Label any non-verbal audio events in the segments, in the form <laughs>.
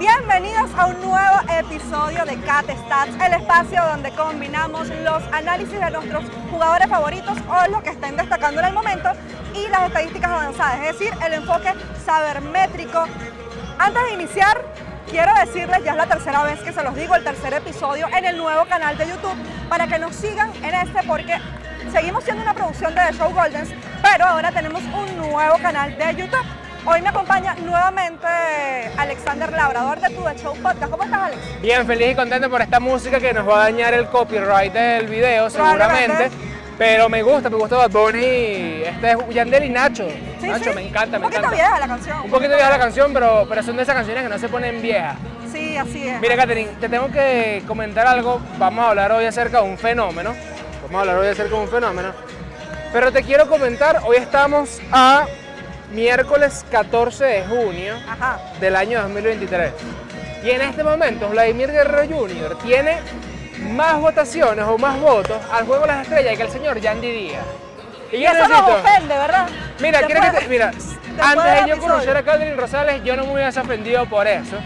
Bienvenidos a un nuevo episodio de Cat Stats, el espacio donde combinamos los análisis de nuestros jugadores favoritos o los que estén destacando en el momento y las estadísticas avanzadas, es decir, el enfoque sabermétrico. Antes de iniciar, quiero decirles, ya es la tercera vez que se los digo, el tercer episodio en el nuevo canal de YouTube, para que nos sigan en este porque seguimos siendo una producción de The Show Goldens, pero ahora tenemos un nuevo canal de YouTube. Hoy me acompaña nuevamente Alexander Labrador de Tu The Show Podcast. ¿Cómo estás, Alex? Bien, feliz y contento por esta música que nos va a dañar el copyright del video, seguramente. Pero me gusta, me gusta Bad Bunny. Este es Yandel y Nacho. Sí, Nacho, sí. me encanta, Un poquito vieja la canción. Un poquito vieja la canción, pero, pero son de esas canciones que no se ponen viejas. Sí, así es. Mira, Catherine, te tengo que comentar algo. Vamos a hablar hoy acerca de un fenómeno. Vamos a hablar hoy acerca de un fenómeno. Pero te quiero comentar, hoy estamos a miércoles 14 de junio Ajá. del año 2023. Y en este momento Vladimir Guerrero Jr. tiene más votaciones o más votos al juego de las estrellas que el señor Yandy Díaz. Y Y yo eso nos necesito- ofende, ¿verdad? Mira, quiero que Después- te- mira, después antes de yo episodio. conocer a Catherine Rosales, yo no me hubiese ofendido por eso.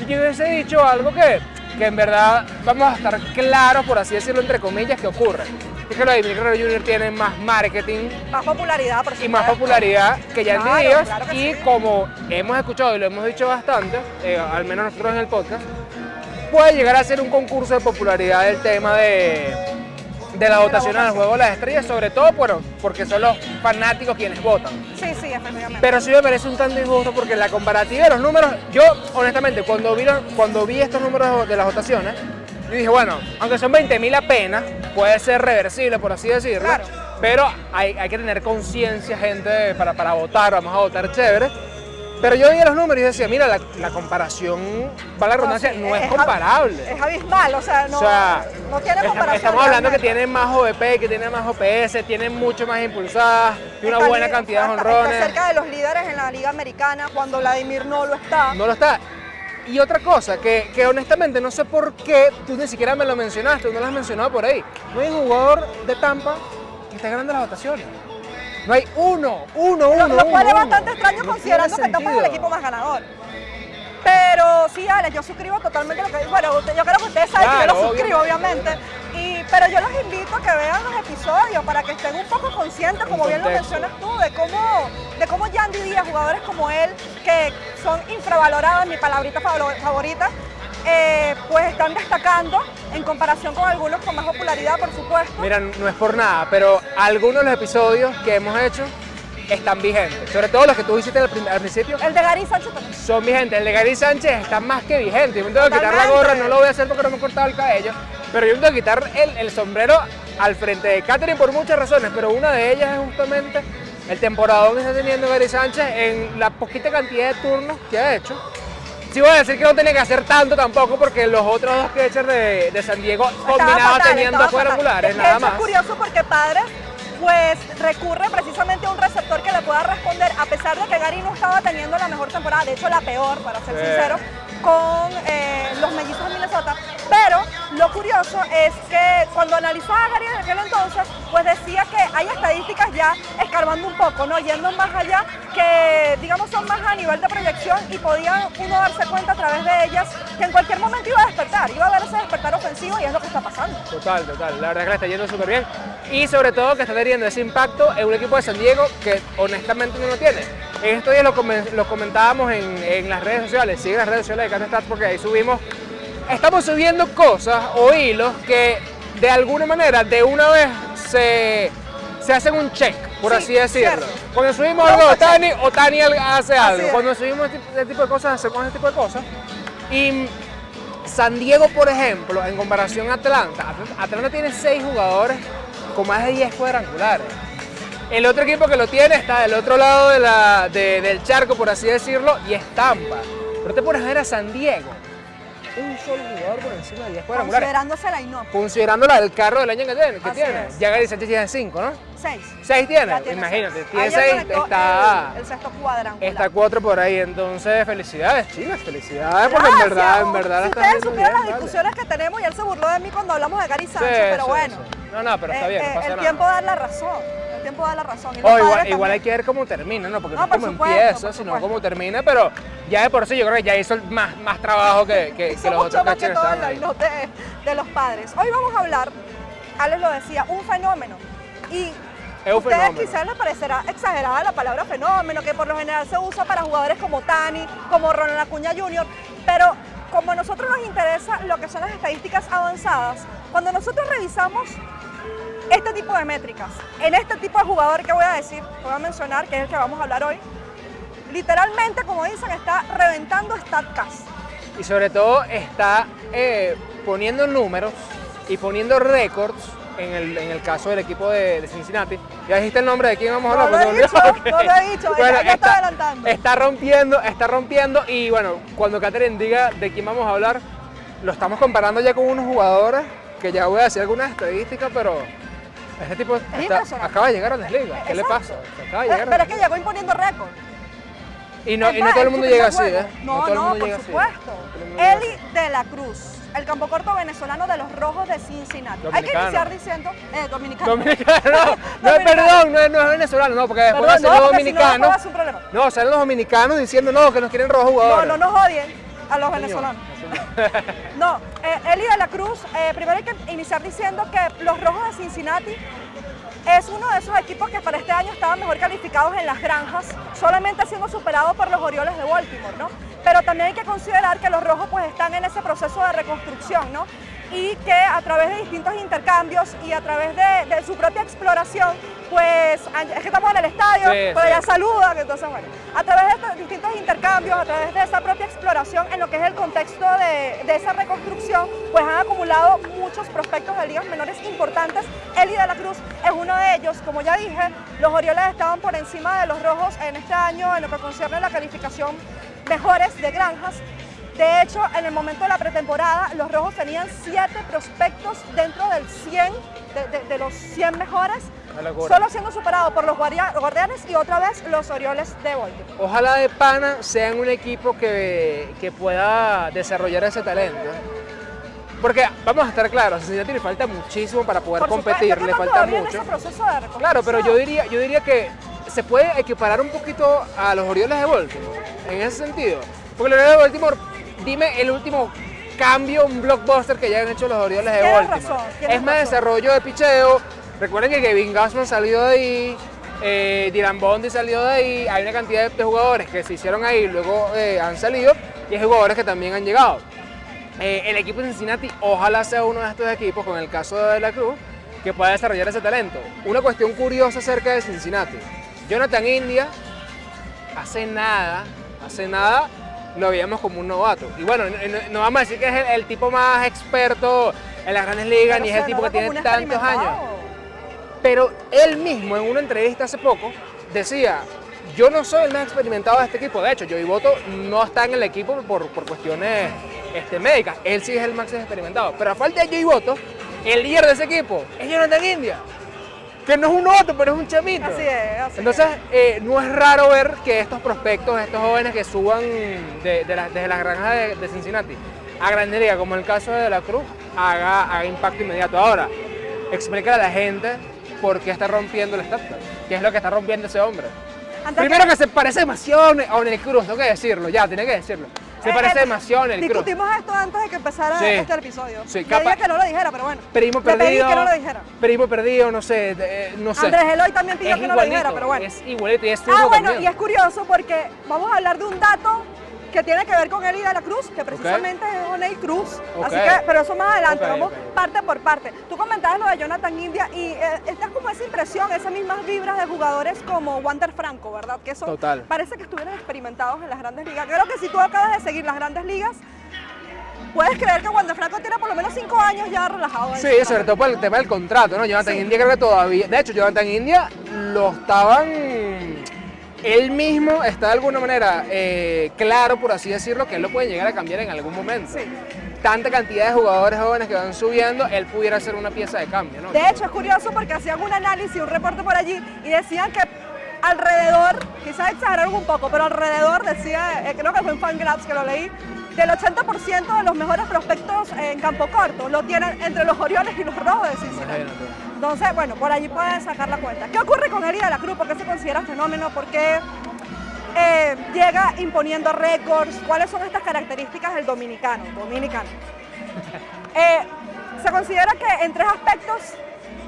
Y yo hubiese dicho algo que, que en verdad vamos a estar claros, por así decirlo, entre comillas, que ocurre. Que Vladimir Guerrero Jr. tiene más marketing Más popularidad, por y más supuesto. popularidad que Yandy Claro, Díaz. claro que y sí. como hemos escuchado y lo hemos dicho bastante, eh, al menos nosotros en el podcast, puede llegar a ser un concurso de popularidad del tema de, de la votación al juego de las estrellas, sobre todo bueno, porque son los fanáticos quienes votan. Sí, sí, efectivamente. Pero sí me parece un tanto injusto porque la comparativa de los números, yo honestamente cuando vi, cuando vi estos números de las votaciones, yo dije, bueno, aunque son 20.000 apenas, puede ser reversible, por así decirlo, Claro. pero hay, hay que tener conciencia, gente, para, para votar, vamos a votar chévere. Pero yo vi los números y decía, mira, la, la comparación, para la redundancia, sí, no es, ab- comparable. Es abismal, o sea, no, o sea, no tiene comparación. estamos hablando que realmente. tiene más OVP, que tiene más OPS, tiene mucho más impulsadas y una buena cantidad de honrones. Está cerca de los líderes en la Liga Americana cuando Vladimir no lo está. No lo está. Y otra cosa, que, que honestamente no sé por qué tú ni siquiera me lo mencionaste, no lo has mencionado por ahí. No hay un jugador de Tampa que esté ganando las votaciones. No hay uno, uno, uno. lo, lo cual uno, es uno. bastante extraño No considerando que Tampa es el equipo más ganador. Pero sí, Alex, yo suscribo totalmente lo que Bueno, yo creo que ustedes saben que yo lo suscribo, obviamente. Y, pero yo los invito a que vean los episodios para que estén un poco conscientes, como bien lo mencionas tú, de cómo, de cómo Yandy Díaz, jugadores como él, que son infravalorados, mi palabrita favor- favorita, eh, pues están destacando en comparación con algunos con más popularidad, por supuesto. Mira, no es por nada, pero algunos de los episodios que hemos hecho están vigentes. Sobre todo los que tú hiciste al, prin- al principio El de Gary Sánchez también. son vigentes. El de Gary Sánchez está más que vigente. Yo me tengo que quitar la gorra, no lo voy a hacer porque no me he cortado el cabello. Pero yo me tengo que quitar el, el sombrero al frente de Catherine por muchas razones. Pero una de ellas es justamente el temporadón que está teniendo Gary Sánchez en la poquita cantidad de turnos que ha hecho. Sí voy a decir que no tenía que hacer tanto tampoco porque los otros dos catchers de, de San Diego combinados tenían dos cuadrangulares, nada más. Es curioso porque Padres pues recurre precisamente a un receptor que le pueda responder, a pesar de que Gary no estaba teniendo la mejor temporada, de hecho la peor, para ser Sí. sincero, con eh, los mellizos de Minnesota. Pero lo curioso es que cuando analizaba Gary en aquel entonces, pues decía que hay estadísticas ya escarbando un poco, ¿no? Yendo más allá, que digamos son más a nivel de proyección y podía uno darse cuenta a través de ellas que en cualquier momento iba a despertar, iba a haber ese despertar ofensivo y es lo que está pasando. Total, total. La verdad es que le está yendo súper bien. Y sobre todo que está teniendo ese impacto en un equipo de San Diego que honestamente no lo tiene. En estos días lo, comen- lo comentábamos en, en las redes sociales. Sigue las redes sociales de Catastats porque ahí subimos. Estamos subiendo cosas o hilos que de alguna manera, de una vez, se, se hacen un check, por Sí, así decirlo. cierto. Cuando subimos algo de. Otani, Otani hace algo. Cuando subimos este tipo- de cosas, hacemos este tipo de cosas. Y San Diego, por ejemplo, en comparación a Atlanta, Atlanta, Atlanta tiene seis jugadores con más de 10 cuadrangulares. El otro equipo que lo tiene está del otro lado de la- de- del charco, por así decirlo, y es Tampa. Pero te pones a ver a San Diego. Un solo jugador por encima de 10 cuadrangulares. Considerándose la INOP. Considerando la del carro del año que tiene. Que tiene. Ya Gary Sánchez tiene 5, ¿no? Seis. 6 tiene. Tiene Imagínate, seis. tiene Ayer 6, conectó está... El, el sexto cuadrangular. Está cuatro por ahí, entonces felicidades, chinas, felicidades, porque en verdad, en verdad Si ustedes supieran las vale. discusiones que tenemos y él se burló de mí cuando hablamos de Gary Sí, Sánchez, pero sí, bueno. sí. No, no, pero está eh, bien, no eh, pasa el nada. tiempo da la razón. Tiempo da la razón. Y los O igual, igual hay que ver cómo termina, ¿no? Porque No, no, por cómo supuesto, empieza, sino cómo termina, pero ya de por sí yo creo que ya hizo más, más trabajo que, que, Hizo que los mucho otros más que todo ahí. line de, de los padres. Hoy vamos a hablar, Alex lo decía, un fenómeno. Y Es un ustedes fenómeno. quizás les parecerá exagerada la palabra fenómeno, que por lo general se usa para jugadores como Tani, como Ronald Acuña Jr., pero como a nosotros nos interesa lo que son las estadísticas avanzadas, cuando nosotros revisamos este tipo de métricas, en este tipo de jugador que voy a decir, voy a mencionar, que es el que vamos a hablar hoy, literalmente, como dicen, está reventando StatCast. Y sobre todo está eh, poniendo números y poniendo récords en el, en el caso del equipo de, de Cincinnati. ¿Ya dijiste el nombre de quién vamos a No hablar? lo he dicho, olvidé. no lo he dicho, <laughs> ya- ya está adelantando. Está rompiendo, está rompiendo y bueno, cuando Catherine diga de quién vamos a hablar, lo estamos comparando ya con unos jugadores que ya voy a decir algunas estadísticas, pero este tipo está- acaba de llegar a las ligas. ¿Qué le pasa? Acaba de Eh, llegar a Pero es que llegó imponiendo récord. Y no, y no todo el mundo llega así. ¿eh? No, todo el no, mundo por llega así. supuesto. No llega Eli de la Cruz, el campo corto venezolano de los Rojos de Cincinnati. Hay que iniciar diciendo, eh, dominicano. Dominicano, <laughs> no, no, perdón, no es, no es venezolano, no, porque después hacen no, los si no, dominicanos. va a ser un problema. No, salen los dominicanos diciendo no, que nos quieren rojos No, jugadores. no nos odien a los venezolanos. No, eh, Eli de la Cruz, eh, primero hay que iniciar diciendo que los Rojos de Cincinnati es uno de esos equipos que para este año estaban mejor calificados en las granjas, solamente siendo superados por los Orioles de Baltimore, ¿no? Pero también hay que considerar que los Rojos pues están en ese proceso de reconstrucción, ¿no? Y que a través de distintos intercambios y a través de, de su propia exploración, pues, es que estamos en el estadio, Sí, por sí. allá saludan, entonces bueno, a través de estos distintos intercambios, a través de esa propia exploración en lo que es el contexto de, de esa reconstrucción, pues han acumulado muchos prospectos de ligas menores importantes. Eli de la Cruz es uno de ellos, como ya dije, los Orioles estaban por encima de los Rojos en este año en lo que concierne a la calificación mejores de granjas. De hecho, en el momento de la pretemporada, los Rojos tenían siete prospectos dentro del 100, de, de- de los 100 mejores, solo siendo superado por los guardia- guardianes y otra vez los Orioles de Baltimore. Ojalá de pana sean un equipo que, que pueda desarrollar ese talento. Porque vamos a estar claros, a Cincinnati le falta muchísimo para poder Por competir, le falta mucho. Claro, pero yo diría, yo diría que se puede equiparar un poquito a los Orioles de Baltimore, en ese sentido. Porque los Orioles de Baltimore, dime el último cambio, un blockbuster que hayan hecho los Orioles de Baltimore. razón, es más razón. desarrollo de picheo. Recuerden que Kevin Gassman salió de ahí, eh, Dylan Bondi salió de ahí, hay una cantidad de- de jugadores que se hicieron ahí y luego eh, han salido, y hay jugadores que también han llegado. Eh, el equipo de Cincinnati ojalá sea uno de estos equipos, con el caso de la Cruz, que pueda desarrollar ese talento. Una cuestión curiosa acerca de Cincinnati. Jonathan India, hace nada, hace nada, lo veíamos como un novato. Y bueno, no, vamos a decir que es el, el tipo más experto en las grandes ligas, Pero ni es el tipo que tiene tantos años. Pero él mismo en una entrevista hace poco decía, yo no soy el más experimentado de este equipo. De hecho, Joey Boto no está en el equipo por, por cuestiones este, médicas. Él sí es el más experimentado. Pero a falta de Joey Boto, el líder de ese equipo es Jonathan India. Que no es un novato, pero es un chamito. Así es, así Entonces, eh, no es raro ver que estos prospectos, estos jóvenes que suban de, de la- desde las granjas de, de Cincinnati a Grande Liga, como el caso de De La Cruz, haga, haga impacto inmediato. Ahora, explícale a la gente por qué está rompiendo el estatus. ¿Qué es lo que está rompiendo ese hombre? Antes Primero que se parece demasiado a Onel Cruz, tengo que decirlo, ya, tiene que decirlo. Se Eh, parece eh, demasiado Onel Cruz. Discutimos esto antes de que empezara Sí. este episodio. Sí, Le capa- dije que no lo dijera, pero bueno. Primo Le pedí perdido. que no lo dijera. Primo perdido, no sé, eh, no sé. Andrés Eloy también pidió es que no lo dijera, pero bueno. Es igualito y es Ah, bueno, también. y es curioso porque vamos a hablar de un dato que tiene que ver con Eli de la Cruz, que precisamente es Oney Cruz. Así que, pero eso más adelante, vamos parte por parte. Tú comentabas lo de Jonathan India y eh, esta es como esa impresión, esas mismas vibras de jugadores como Wander Franco, ¿verdad? Que son, Total. parece que estuvieran experimentados en las grandes ligas. Creo que si tú acabas de seguir las grandes ligas, puedes creer que Wander Franco tiene por lo menos cinco años ya relajado. Sí, sobre todo por el tema del contrato, ¿no? Jonathan Sí. India creo que todavía, de hecho, Jonathan India lo estaban, él mismo está de alguna manera eh, claro, por así decirlo, que él lo puede llegar a cambiar en algún momento. Sí. Tanta cantidad de jugadores jóvenes que van subiendo, él pudiera ser una pieza de cambio, ¿no? De hecho, es curioso porque hacían un análisis, un reporte por allí y decían que alrededor, quizás exageraron un poco, pero alrededor, decía, eh, creo que fue en Fangraphs que lo leí, del 80% de los mejores prospectos en campo corto lo tienen entre los Orioles y los Rojos de Cincinnati. Imagínate. Entonces, bueno, por allí pueden sacar la cuenta. ¿Qué ocurre con Eli de la Cruz? ¿Por qué se considera fenómeno? ¿Por qué eh, llega imponiendo récords. ¿Cuáles son estas características del dominicano? Dominicano. <laughs> Eh, se considera que en tres aspectos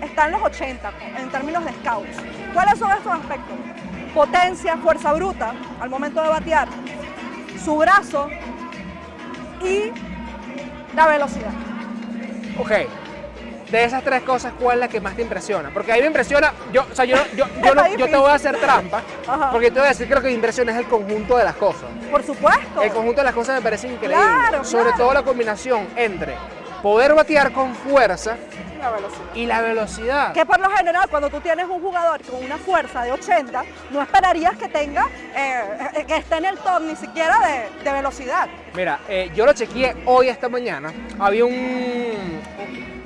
están los 80 en términos de scouts. ¿Cuáles son estos aspectos? Potencia, fuerza bruta al momento de batear, su brazo y la velocidad. Ok. De esas tres cosas, ¿cuál es la que más te impresiona? Porque a mí me impresiona, yo, o sea, yo, yo, <laughs> yo, no- yo te voy a hacer trampa, Ajá. porque te voy a decir que lo que me impresiona es el conjunto de las cosas. Por supuesto. El conjunto de las cosas me parece increíble. Claro, Sobre claro. todo la combinación entre poder batear con fuerza La y la velocidad. Que por lo general, cuando tú tienes un jugador con una fuerza de 80, no esperarías que tenga, eh, eh, que esté en el top ni siquiera de, de velocidad. Mira, eh, yo lo chequeé hoy esta mañana. Había un.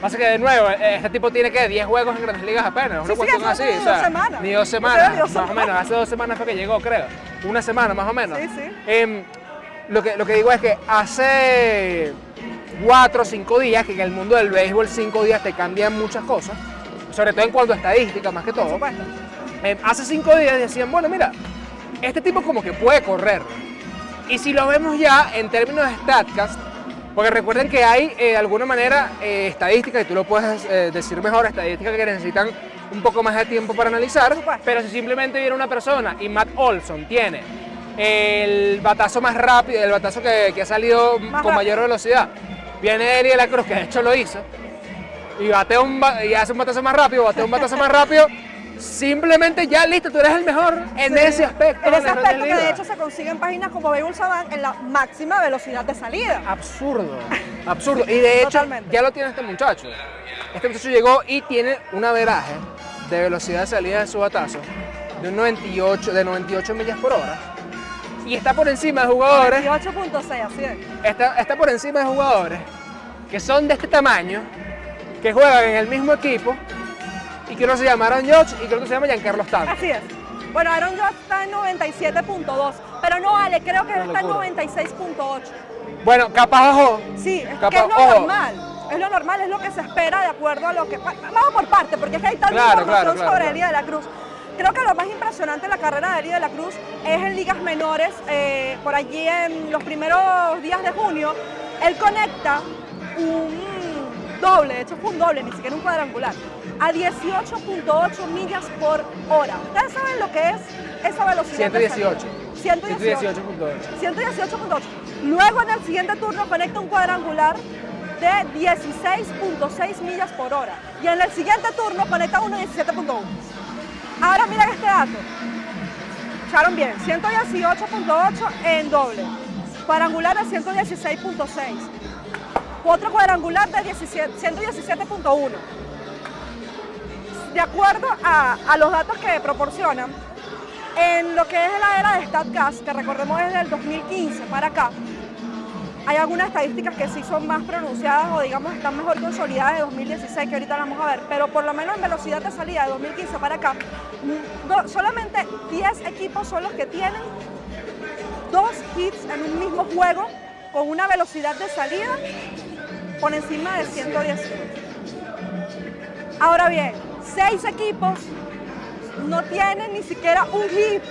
Pasa que de nuevo, este tipo tiene que 10 juegos en grandes ligas apenas. Una Sí, sí, cuestión eso así. hace o sea, dos semanas. Ni dos semanas, dos más o menos. Hace dos semanas fue que llegó, creo. Una semana más o menos. Sí, sí. Em, lo, que, lo que digo es que hace 4 o 5 días, que en el mundo del béisbol 5 días te cambian muchas cosas, sobre todo en cuanto a estadística más que todo. Eh, hace cinco días decían, bueno, mira, este tipo como que puede correr. Y si lo vemos ya en términos de StatCast, porque recuerden que hay eh, de alguna manera eh, estadísticas, y tú lo puedes eh, decir mejor, estadísticas que necesitan un poco más de tiempo para analizar, pero si simplemente viene una persona y Matt Olson tiene el batazo más rápido, el batazo que, que ha salido Más con mayor velocidad, viene Eddie de la Cruz, que de hecho lo hizo, y batea un y hace un batazo más rápido, batea un batazo más rápido, simplemente ya listo, tú eres el mejor en Sí. ese aspecto. En ese aspecto que de hecho se consigue en páginas como Baseball Savant en la máxima velocidad de salida. Absurdo, absurdo. Y de hecho, Totalmente. ya lo tiene este muchacho. Este muchacho llegó y tiene un averaje de velocidad de salida de su batazo de un 98, de 98 millas por hora. Y está por encima de jugadores 18.6, así es. está, está por encima de jugadores que son de este tamaño, que juegan en el mismo equipo y que uno se llama Aaron Judge y que otro se llama Giancarlo Stanton. Así es. Bueno, Aaron Judge está en 97.2, pero no vale, creo que está en locura. 96.8. Bueno, capaz ojo. Sí, es Capaz- que es lo ojo. normal. Es lo normal, es lo que se espera de acuerdo a lo que... va- Vamos por parte, porque es que hay tanta Claro, información claro, claro, sobre de la Cruz. Creo que lo más impresionante de la carrera de Eli de la Cruz es en ligas menores. eh, por allí en los primeros días de junio, él conecta un doble, de hecho fue un doble, ni siquiera un cuadrangular, a 18.8 millas por hora. ¿Ustedes saben lo que es esa velocidad? de 118. salida? 118. 118.8. 118.8. Luego en el siguiente turno conecta un cuadrangular de 16.6 millas por hora. Y en el siguiente turno conecta uno de 17.1. Ahora miren este dato. Echaron bien. 118.8 en doble. Cuadrangular de 116.6. Otro cuadrangular de 17 117.1. De acuerdo a, los datos que proporcionan, en lo que es la era de StatCast, que recordemos desde el 2015 para acá, hay algunas estadísticas que sí son más pronunciadas o digamos están mejor consolidadas de 2016 que ahorita vamos a ver, pero por lo menos en velocidad de salida de 2015 para acá, solamente 10 equipos son los que tienen dos hits en un mismo juego con una velocidad de salida por encima de 110. Ahora bien, seis equipos no tienen ni siquiera un hit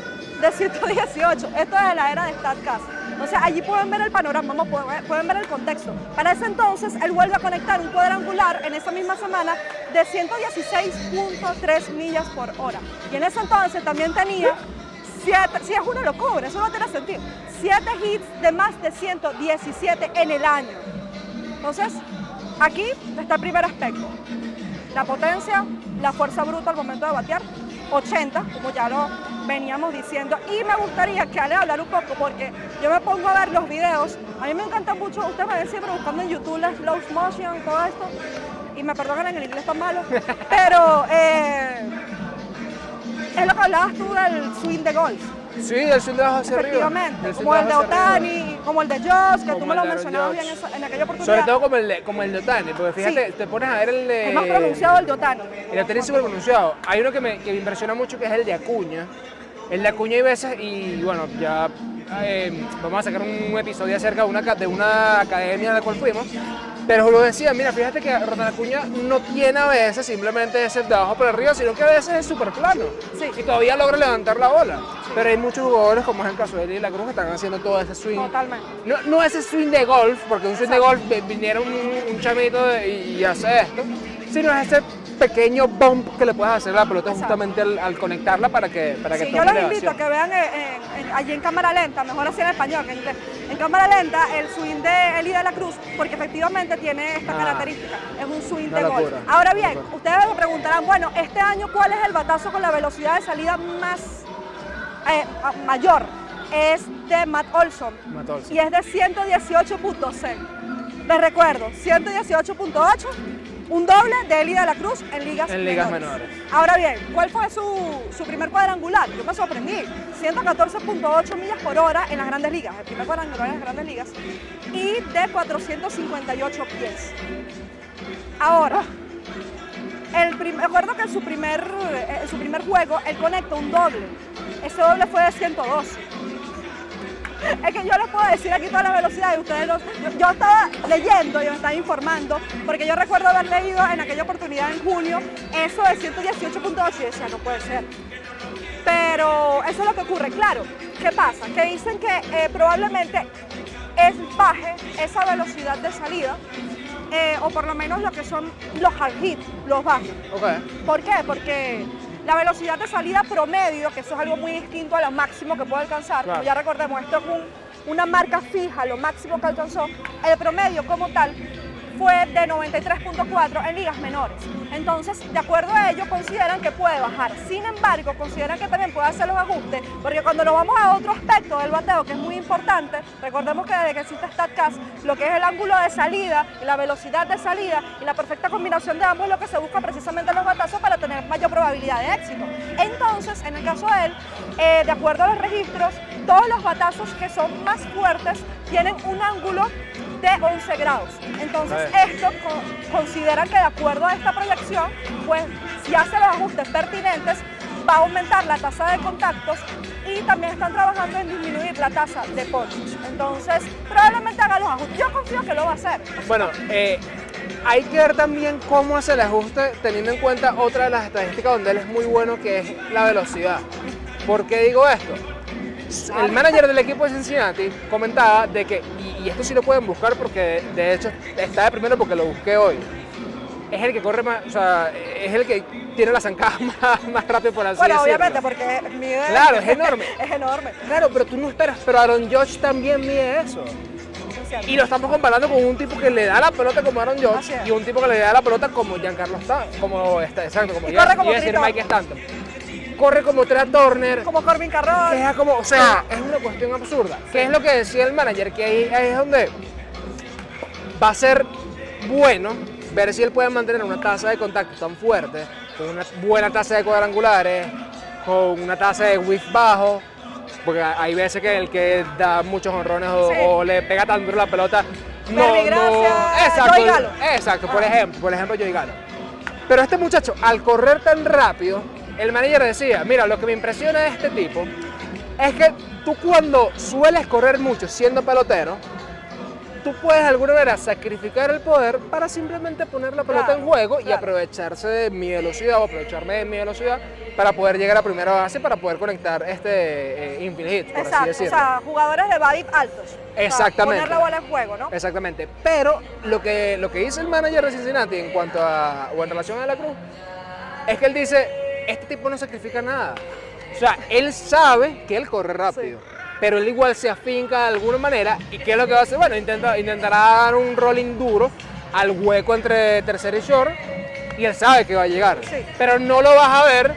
de 118. Esto es de la era de StatCast. O sea, allí pueden ver el panorama, pueden ver- el contexto. Para ese entonces, él vuelve a conectar un cuadrangular en esa misma semana de 116.3 millas por hora. Y en ese entonces también tenía siete, si es una locura, eso no tiene sentido, siete hits de más de 117 en el año. Entonces, aquí está el primer aspecto. La potencia, la fuerza bruta al momento de batear, 80, como ya lo veníamos diciendo. Y me gustaría que Ale hablar un poco, porque yo me pongo a ver los videos. A mí me encanta mucho, ustedes me ven siempre buscando en YouTube la slow motion todo esto. Y me perdonan en el inglés tan malo. <laughs> Pero eh, es lo que hablabas tú del swing de golf. Sí, el swing de abajo hacia arriba. Efectivamente, El como el de. Otani, como el de Josh, que tú me lo de mencionabas bien en aquella oportunidad. Sobre todo como el de, como el de Otani, porque fíjate, Sí. te pones a ver el de... Es más pronunciado el de Otani. El Otani es súper pronunciado. Hay uno que me, que me impresiona mucho que es el de Acuña. El de Acuña hay veces, y bueno, ya eh, vamos a sacar un episodio acerca de una, de una academia a la cual fuimos. Pero lo decía, mira, fíjate que Ronald Acuña no tiene a veces simplemente ese de abajo para arriba, sino que a veces es súper plano. Sí. Y todavía logra levantar la bola. Pero hay muchos jugadores, como es el caso de Eli La Cruz, que están haciendo todo ese swing. Totalmente. No, no ese swing de golf, porque un swing de golf vi- viniera un, un chamito de- y, y hace esto, sino es ese pequeño bump que le puedes hacer a la pelota Exacto. justamente al, al conectarla para que, para que Sí, tome yo los invito a que vean eh, en- en- allí en cámara lenta, mejor así en español que en inglés. En cámara lenta, el swing de Eli de la Cruz, porque efectivamente tiene esta Ah. característica, es un swing de locura, Ahora bien, ustedes me preguntarán, bueno, este año, ¿cuál es el batazo con la velocidad de salida más eh, mayor? Es de Matt Olson Matt Olson. y es de 118.6. Les recuerdo, 118.8, un doble de Eli de la Cruz en ligas En ligas menores. Ahora bien, ¿cuál fue su, su primer cuadrangular? Yo me sorprendí. 114.8 millas por hora en las grandes ligas, el primer cuadrangular en las grandes ligas, y de 458 pies. Ahora, el recuerdo que en su, primer, eh, en su primer juego él conectó un doble. Ese doble fue de 112. Es que yo les puedo decir aquí todas las velocidades, ustedes no- yo, yo estaba leyendo y me estaba informando, porque yo recuerdo haber leído en aquella oportunidad en junio eso de 118.8 y decía, no puede ser. Pero eso es lo que ocurre, claro. ¿Qué pasa? Que dicen que eh, probablemente es baje esa velocidad de salida, eh, o por lo menos lo que son los hard hit, los bajos. Ok. ¿Por qué? Porque la velocidad de salida promedio, que eso es algo muy distinto a lo máximo que puede alcanzar, Claro. como ya recordemos, esto es un- una marca fija, lo máximo que alcanzó, el promedio como tal fue de 93.4 en ligas menores. Entonces, de acuerdo a ello, consideran que puede bajar. Sin embargo, consideran que también puede hacer los ajustes, porque cuando nos vamos a otro aspecto del bateo, que es muy importante, recordemos que desde que existe StatCast, lo que es el ángulo de salida, y la velocidad de salida y la perfecta combinación de ambos es lo que se busca precisamente en los batazos para tener mayor probabilidad de éxito. Entonces, en el caso de él, eh, de acuerdo a los registros, todos los batazos que son más fuertes tienen un ángulo de 11 grados. Entonces, esto co- considera que de acuerdo a esta proyección, pues si hace los ajustes pertinentes, va a aumentar la tasa de contactos y también están trabajando en disminuir la tasa de ponches. Entonces, probablemente haga los ajustes. Yo confío que lo va a hacer. Bueno, eh, hay que ver también cómo hace el ajuste teniendo en cuenta otra de las estadísticas donde él es muy bueno, que es la velocidad. ¿Por qué digo esto? El manager del equipo de Cincinnati comentaba de que, y, y esto sí lo pueden buscar porque de hecho está de primero porque lo busqué hoy, es el que corre más, o sea, es el que tiene la zancada <laughs> más, más rápido por así Bueno, decirlo. obviamente, porque mide... Claro, es enorme. <laughs> es enorme. Claro, pero tú no esperas, pero Aaron Judge también mide eso. Y lo estamos comparando con un tipo que le da la pelota como Aaron Judge es. y un tipo que le da la pelota como Giancarlo Stanton, como está, exacto, como Y corre como a decir Mike Stanton. Corre como Trey Turner, Como Corbin Carroll. que es como, o sea, es una cuestión absurda. Que es lo que decía el manager, que ahí, ahí es donde va a ser bueno ver si él puede mantener una tasa de contacto tan fuerte, con una buena tasa de cuadrangulares, con una tasa de whiff bajo, porque hay veces que el que da muchos honrones o, Sí. o le pega tan duro la pelota no, no- exacto, Joey Gallo. exacto, por Ah. ejemplo, por ejemplo Joey Gallo. Pero este muchacho, al correr tan rápido, el manager decía, mira, lo que me impresiona de este tipo es que tú cuando sueles correr mucho siendo pelotero, tú puedes de alguna manera sacrificar el poder para simplemente poner la pelota Claro, en juego y aprovecharse de mi velocidad o aprovecharme de mi velocidad para poder llegar a primera base para poder conectar este eh, infinite hit, por Exacto, así o sea, jugadores de BADIP altos. O sea, Exactamente. poner la bola en juego, ¿no? Exactamente. Pero lo que, lo que dice el manager de Cincinnati en cuanto a, o en relación a la Cruz, es que él dice, este tipo no sacrifica nada. O sea, él sabe que él corre rápido, pero él igual se afinca de alguna manera. ¿Y qué es lo que va a hacer? Bueno, intenta, intentará dar un rolling duro al hueco entre tercera y short, y él sabe que va a llegar. Sí. Pero no lo vas a ver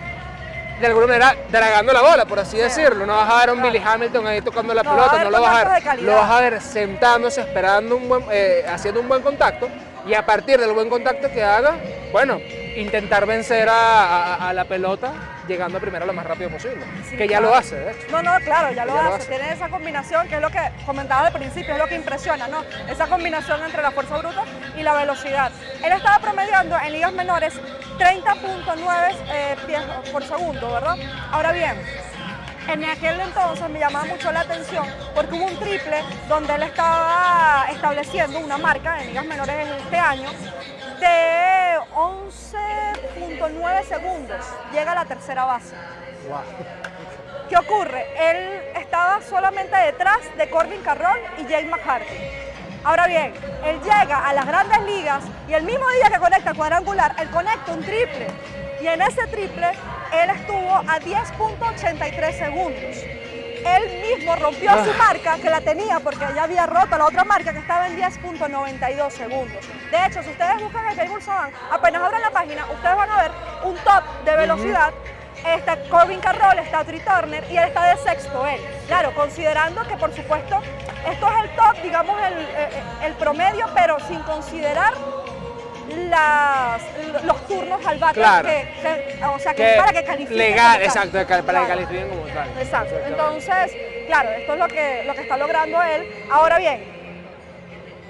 de alguna manera dragando la bola, por así decirlo. No vas a ver a un. Billy Hamilton ahí tocando la No, pelota, no lo vas a ver. Lo vas a ver sentándose, esperando un buen, eh, haciendo un buen contacto y a partir del buen contacto que haga, bueno, intentar vencer a, a- a la pelota llegando primero lo más rápido posible. Sí, que ya lo hace, de hecho. No, no, claro, ya lo, Ya lo hace. hace. Tiene esa combinación que es lo que comentaba al principio, es lo que impresiona, ¿no? Esa combinación entre la fuerza bruta y la velocidad. Él estaba promediando en ligas menores 30.9 eh, pies por segundo, ¿verdad? Ahora bien, en aquel entonces me llamaba mucho la atención porque hubo un triple donde él estaba estableciendo una marca en ligas menores este año de 11.9 segundos. Llega a la tercera base. Wow. ¿Qué ocurre? Él estaba solamente detrás de Corbin Carroll y Jake McCarthy. Ahora bien, él llega a las grandes ligas y el mismo día que conecta cuadrangular, él conecta un triple. Y en ese triple, él estuvo a 10.83 segundos. Él mismo rompió su marca, que la tenía porque ya había roto la otra marca, que estaba en 10.92 segundos. De hecho, si ustedes buscan el Savant, apenas abran la página, ustedes van a ver un top de velocidad está Corbin Carroll, está Tri Turner y él está de sexto él. Claro, considerando que por supuesto esto es el top, digamos el, eh, el promedio, pero sin considerar las, los turnos al bate, Claro. que, que- o sea, que, para que califiquen. Legal, exacto, para que califiquen como tal. Exacto. Entonces, claro, esto es lo que, lo que está logrando él. Ahora bien,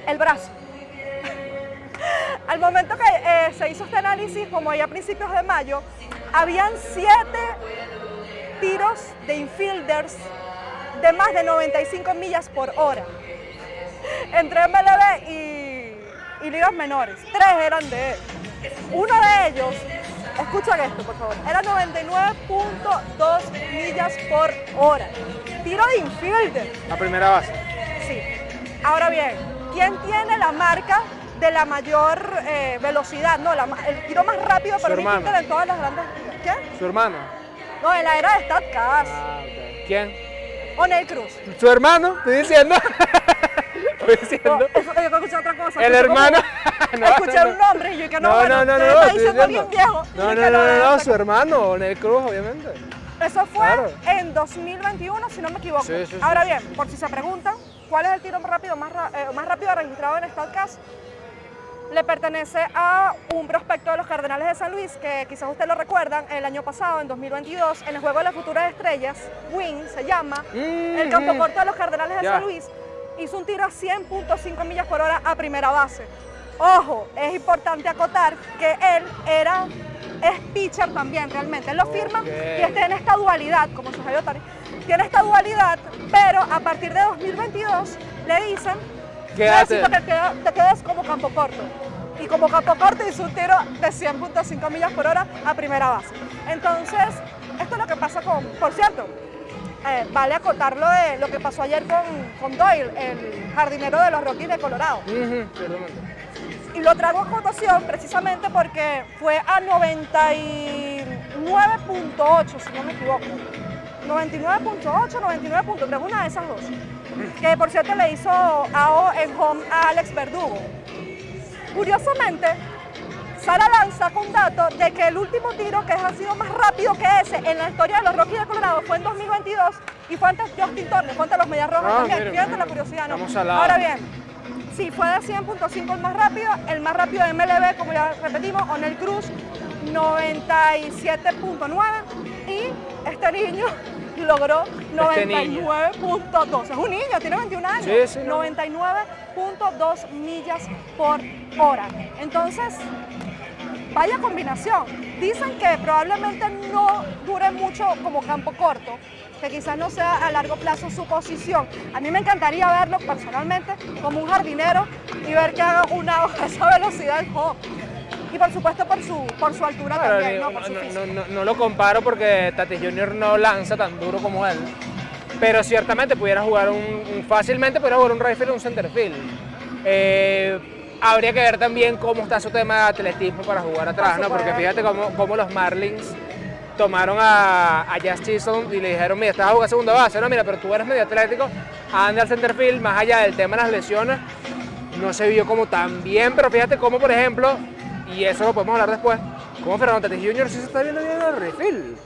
el brazo. <laughs> Al momento que eh, se hizo este análisis, como ya a principios de mayo, habían siete tiros de infielders de más de 95 millas por hora entre MLB y, y ligas menores. Tres eran de él. Uno de ellos, escuchen esto por favor, era 99.2 millas por hora. Tiro de infielder. La primera base. Sí. Ahora bien, ¿quién tiene la marca de la mayor eh, velocidad? No, la el tiro más rápido para un infielder en todas las grandes. ¿Qué? Su hermano. No, en la era de StatCast. Ah, ok. ¿Quién? O'Neil Cruz. Su hermano, estoy diciendo. <laughs> estoy No, diciendo. eso, yo escuché otra cosa. El hermano. <laughs> No, escuché no, un nombre y yo que no, No, bueno, no, no, te no, está diciendo bien viejo. No, no, no, no, su hermano, Nel Cruz, obviamente. Eso fue Claro. en 2021, si no me equivoco. Sí, sí, sí, Ahora sí. bien, por si se preguntan, ¿cuál es el tiro más rápido, más, eh, más rápido registrado en StatCast? Le pertenece a un prospecto de los Cardenales de San Luis, que quizás ustedes lo recuerdan, el año pasado, en 2022, en el Juego de las Futuras Estrellas, Wing se llama, el campo corto de los Cardenales de. San Luis, hizo un tiro a 100.5 millas por hora a primera base. Ojo, es importante acotar que él era, es pitcher también realmente. Él lo firma y está en esta dualidad, como su Otani, tiene esta dualidad, pero a partir de 2022 le dicen, Quédate. necesito que te quedes como campo corto. Y como campo corto hizo un tiro de 100.5 millas por hora a primera base. Entonces, esto es lo que pasa con, por cierto, eh, vale acotar lo de lo que pasó ayer con, con Doyle, el jardinero de los Rockies de Colorado. Y lo traigo a cotación precisamente porque fue a 99.8, si no me equivoco. 99.8, 99.3, una de esas dos. Que por cierto le hizo AO en home a Alex Verdugo. Curiosamente, Sara Lance saca un dato de que el último tiro que ha sido más rápido que ese en la historia de los Rockies de Colorado fue en 2022 y fue antes Justin Turner, ante los Medias Rojas Ah, también. Fíjate mira. la curiosidad, ¿no? Ahora bien, Sí, fue de 100.5 el más rápido, el más rápido de MLB, como ya repetimos, Onel Cruz, 97.9 y este niño <laughs> logró Este niño. 99.2. Es un niño, tiene 21 años. Sí, sí, no. 99.2 millas por hora. Entonces, vaya combinación. Dicen que probablemente no dure mucho como campo corto, que quizás no sea a largo plazo su posición. A mí me encantaría verlo personalmente como un jardinero y ver que haga una <laughs> a esa velocidad del home. Y por supuesto por su, por su altura también, ¿no? Por su no, no- lo comparo porque Tatis Jr. no lanza tan duro como él. Pero ciertamente pudiera jugar un, fácilmente pudiera jugar un right field o un center field. Eh, habría que ver también cómo está su tema de atletismo para jugar atrás, ¿no? Porque fíjate cómo, cómo los Marlins tomaron a, a Jazz Chisholm y le dijeron, mira, estás a jugar segunda base, no, mira, pero tú eres medio atlético, anda al center field, más allá del tema de las lesiones, no se vio como tan bien, pero fíjate cómo, por ejemplo, y eso lo podemos hablar después, como Fernando Tatis Jr. sí se está viendo bien en el refill.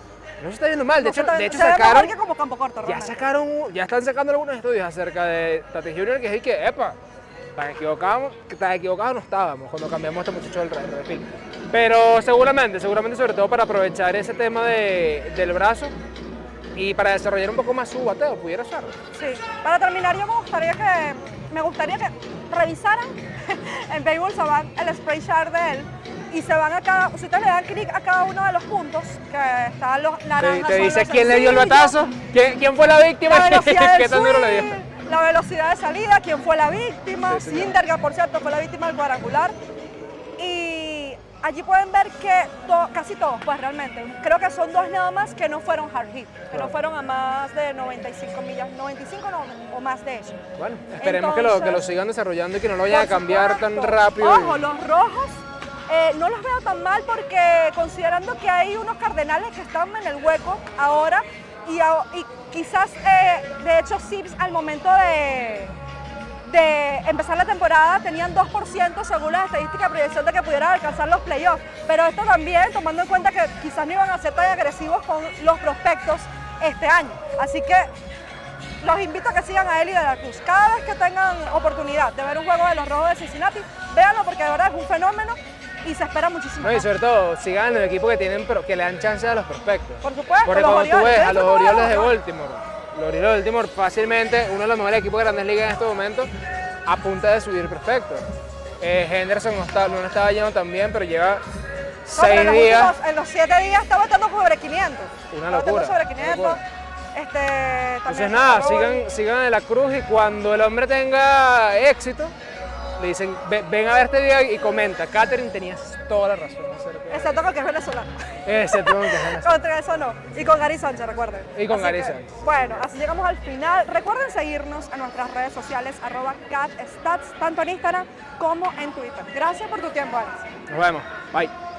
No se está viendo mal, de No hecho, está- de hecho sacaron, que como campo corto, ya sacaron, ya están sacando algunos estudios acerca de Tatis Jr. que es que, epa, tan equivocados, tan equivocados no estábamos cuando cambiamos a este muchacho del re- refill. Pero seguramente, seguramente sobre todo para aprovechar ese tema de- del brazo y para desarrollar un poco más su bateo, pudiera ser. Sí. Para terminar, yo me gustaría que, me gustaría que revisaran <laughs> en Baseball Savant el spray chart de él, y se van a cada, si ustedes le dan clic a cada uno de los puntos, que están los Te, naranjas. te son dice quién le dio el batazo, quién, quién fue la víctima, la <laughs> qué tan duro le dio. La velocidad de salida, quién fue la víctima, Sí, por cierto, fue la víctima del cuadrangular. Y allí pueden ver que to- casi todos, pues realmente, creo que son dos nada más que no fueron hard hit, que no fueron a más de 95 millas, 95 no, o más de eso. Bueno, esperemos que, lo, que lo sigan desarrollando y que no lo vayan a cambiar tan rápido. y- Ojo, los rojos eh, no los veo tan mal porque considerando que hay unos cardenales que están en el hueco ahora y, quizás, eh, de hecho, Sips al momento de, de empezar la temporada tenían 2% según las estadísticas de proyección de que pudieran alcanzar los playoffs. Pero esto también tomando en cuenta que quizás no iban a ser tan agresivos con los prospectos este año. Así que los invito a que sigan a y de la Cruz. Cada vez que tengan oportunidad de ver un juego de los Rojos de Cincinnati, véanlo porque de verdad es un fenómeno y se espera muchísimo. No, y sobre todo, sigan en el equipo que tienen, pero que le dan chance a los prospectos. Por supuesto, Porque los cuando tú ves a los Orioles de Baltimore, los Orioles de Baltimore fácilmente uno de los mejores equipos de Grandes Ligas en este momento, a punta de subir prospectos. Eh, Henderson no, está- no estaba lleno también, pero lleva No, pero seis en días. últimos- en los siete días está batiendo sobre 500. Una locura, sobre una 500. locura. Este, Entonces nada, sigan, sigan en la cruz y cuando el hombre tenga éxito, le dicen, "Ve- ven a ver este video y comenta, Catherine tenías toda la razón. acerca de-". Excepto con que es venezolano. Ese tengo que dejar. <laughs> Contra eso no. Y con Gary Sánchez, recuerden. Y con Así Gary que, Sánchez. Bueno, así llegamos al final. Recuerden seguirnos en nuestras redes sociales, arroba catstats, tanto en Instagram como en Twitter. Gracias por tu tiempo, Alex. Nos vemos. Bye.